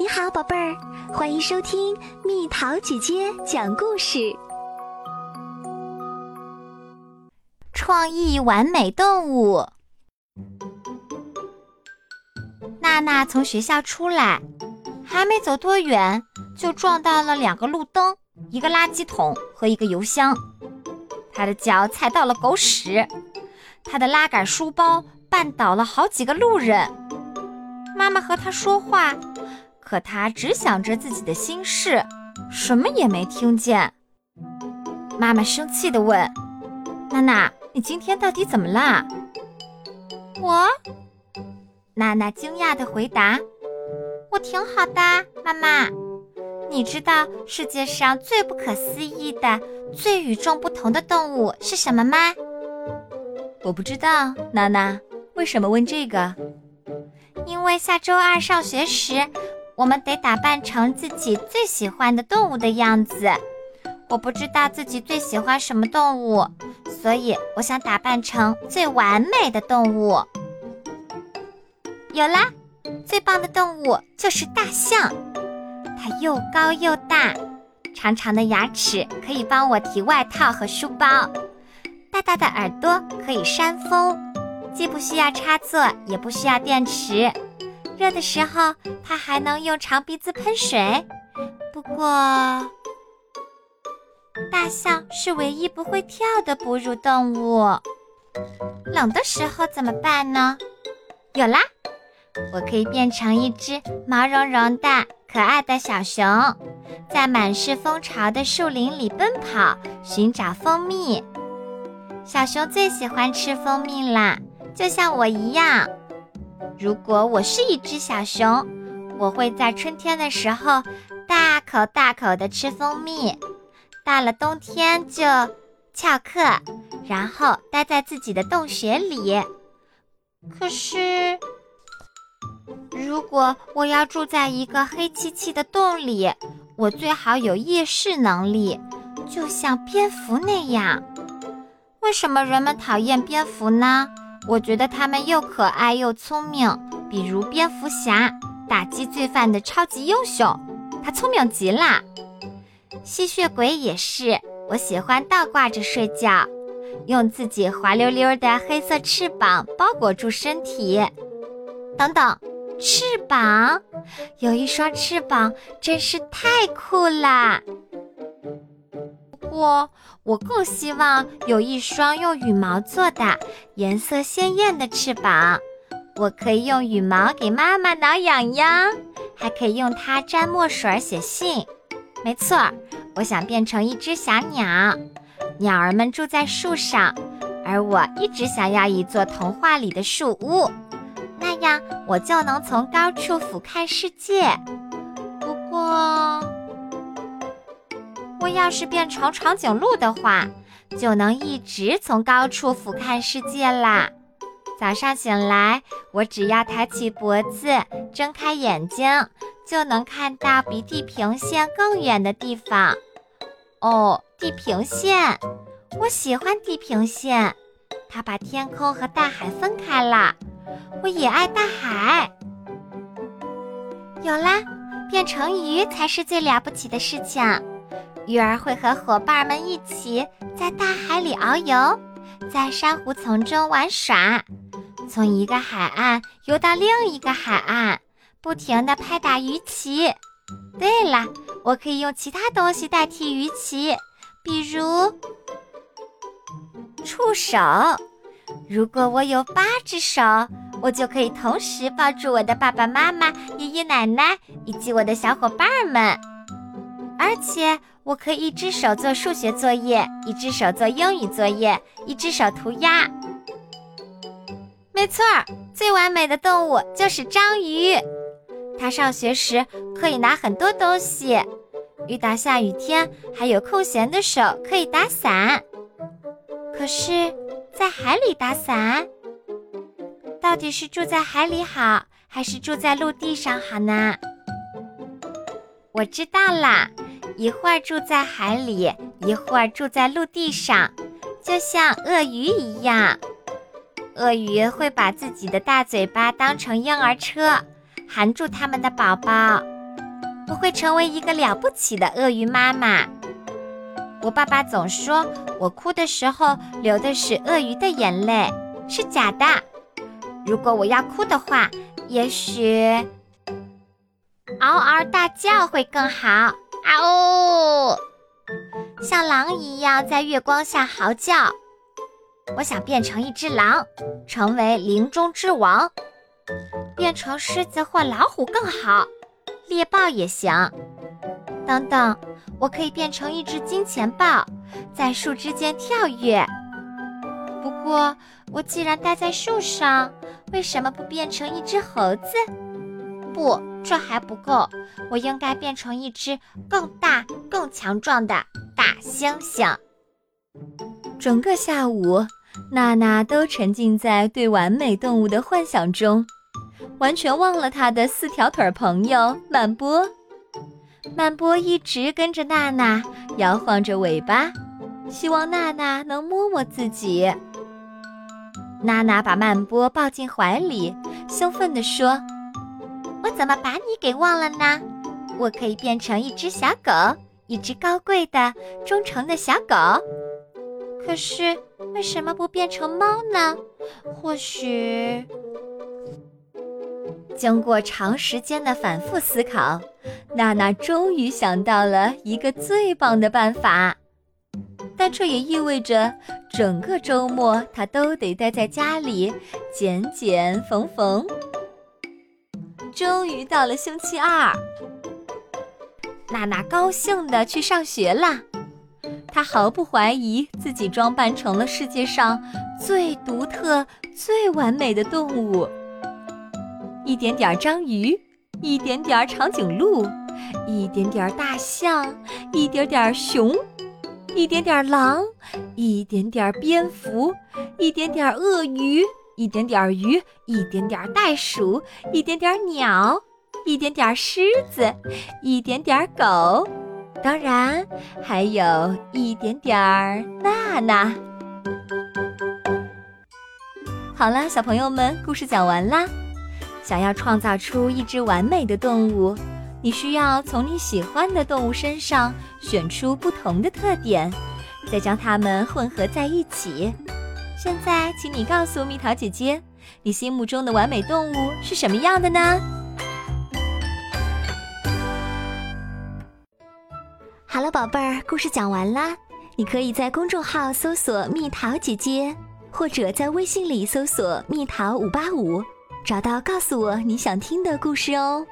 你好，宝贝儿，欢迎收听蜜桃姐姐讲故事。创意完美动物。娜娜从学校出来，还没走多远，就撞到了两个路灯、一个垃圾桶和一个邮箱。她的脚踩到了狗屎，她的拉杆书包绊倒了好几个路人。妈妈和她说话。可他只想着自己的心事，什么也没听见。妈妈生气地问：“娜娜，你今天到底怎么啦？”我，娜娜惊讶地回答：“我挺好的，妈妈。你知道世界上最不可思议的、最与众不同的动物是什么吗？”我不知道，娜娜，为什么问这个？因为下周二上学时。我们得打扮成自己最喜欢的动物的样子。我不知道自己最喜欢什么动物，所以我想打扮成最完美的动物。有啦，最棒的动物就是大象。它又高又大，长长的牙齿可以帮我提外套和书包，大大的耳朵可以扇风，既不需要插座，也不需要电池。热的时候，它还能用长鼻子喷水。不过，大象是唯一不会跳的哺乳动物。冷的时候怎么办呢？有啦，我可以变成一只毛茸茸的可爱的小熊，在满是蜂巢的树林里奔跑，寻找蜂蜜。小熊最喜欢吃蜂蜜啦，就像我一样。如果我是一只小熊，我会在春天的时候大口大口地吃蜂蜜，到了冬天就翘课，然后待在自己的洞穴里。可是，如果我要住在一个黑漆漆的洞里，我最好有夜视能力，就像蝙蝠那样。为什么人们讨厌蝙蝠呢？我觉得它们又可爱又聪明，比如蝙蝠侠，打击罪犯的超级英雄，他聪明极了。吸血鬼也是，我喜欢倒挂着睡觉，用自己滑溜溜的黑色翅膀包裹住身体。等等，翅膀，有一双翅膀真是太酷了。我我更希望有一双用羽毛做的、颜色鲜艳的翅膀，我可以用羽毛给妈妈挠痒痒，还可以用它沾墨水写信。没错，我想变成一只小鸟，鸟儿们住在树上，而我一直想要一座童话里的树屋，那样我就能从高处俯瞰世界。不过。要是变成长颈鹿的话，就能一直从高处俯瞰世界啦。早上醒来，我只要抬起脖子，睁开眼睛，就能看到比地平线更远的地方。哦，地平线，我喜欢地平线，它把天空和大海分开了。我也爱大海。有啦，变成鱼才是最了不起的事情。鱼儿会和伙伴们一起在大海里遨游，在珊瑚丛中玩耍，从一个海岸游到另一个海岸，不停地拍打鱼鳍。对了，我可以用其他东西代替鱼鳍，比如触手。如果我有八只手，我就可以同时抱住我的爸爸妈妈、爷爷奶奶以及我的小伙伴们。而且我可以一只手做数学作业，一只手做英语作业，一只手涂鸦。没错儿，最完美的动物就是章鱼。它上学时可以拿很多东西，遇到下雨天还有空闲的手可以打伞。可是，在海里打伞，到底是住在海里好，还是住在陆地上好呢？我知道啦。一会儿住在海里，一会儿住在陆地上，就像鳄鱼一样。鳄鱼会把自己的大嘴巴当成婴儿车，含住他们的宝宝。我会成为一个了不起的鳄鱼妈妈。我爸爸总说我哭的时候流的是鳄鱼的眼泪，是假的。如果我要哭的话，也许嗷嗷大叫会更好。啊哦，像狼一样在月光下嚎叫。我想变成一只狼，成为林中之王。变成狮子或老虎更好，猎豹也行。等等，我可以变成一只金钱豹，在树枝间跳跃。不过，我既然待在树上，为什么不变成一只猴子？不，这还不够，我应该变成一只更大、更强壮的大猩猩。整个下午，娜娜都沉浸在对完美动物的幻想中，完全忘了她的四条腿朋友曼波。曼波一直跟着娜娜，摇晃着尾巴，希望娜娜能摸摸自己。娜娜把曼波抱进怀里，兴奋地说：“怎么把你给忘了呢？我可以变成一只小狗，一只高贵的、忠诚的小狗。可是为什么不变成猫呢？或许……”经过长时间的反复思考，娜娜终于想到了一个最棒的办法。但这也意味着整个周末她都得待在家里剪剪缝缝。终于到了星期二，娜娜高兴地去上学了。她毫不怀疑自己装扮成了世界上最独特、最完美的动物。一点点章鱼，一点点长颈鹿，一点点大象，一点点熊，一点点狼，一点点蝙蝠，一点点鳄鱼，一点点鱼，一点点袋鼠，一点点鸟，一点点狮子，一点点狗，当然还有一点点娜娜。好啦，小朋友们，故事讲完啦。想要创造出一只完美的动物，你需要从你喜欢的动物身上选出不同的特点，再将它们混合在一起。现在，请你告诉蜜桃姐姐，你心目中的完美动物是什么样的呢？好了，宝贝儿，故事讲完啦。你可以在公众号搜索“蜜桃姐姐”，或者在微信里搜索“蜜桃五八五”。找到，告诉我你想听的故事哦。